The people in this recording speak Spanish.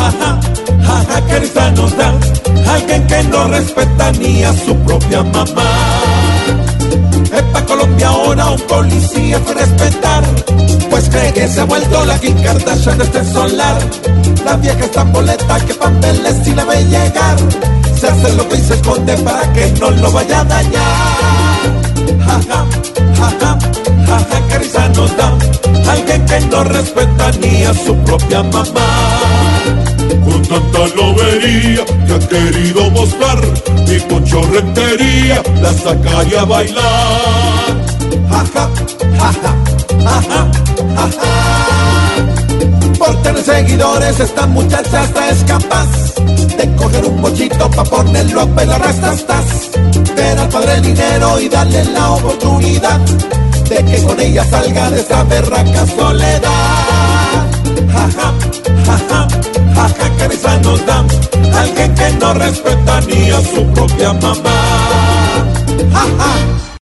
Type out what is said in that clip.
jaja, que risa nos da. Alguien que no respeta ni a su propia mamá. Epa Colombia ahora un policía fue respetar. Pues cree que se ha vuelto la Kim Kardashian de este solar. La vieja está boleta que papeles si la ve llegar. Se hace lo que se esconde para que no lo vaya a dañar. Jaja, jaja, jaja, que risa nos da. Alguien que no respeta ni a su propia mamá tanta lobería que ha querido mostrar mi ponchorretería la sacaría a bailar. Jaja, jaja, jaja, jaja. Por tener seguidores esta muchacha hasta es capaz de coger un mochito pa' ponerlo a bailar hasta estás. Ver al padre dinero y darle la oportunidad de que con ella salga de esa berraca soledad. Alguien que no respeta ni a su propia mamá.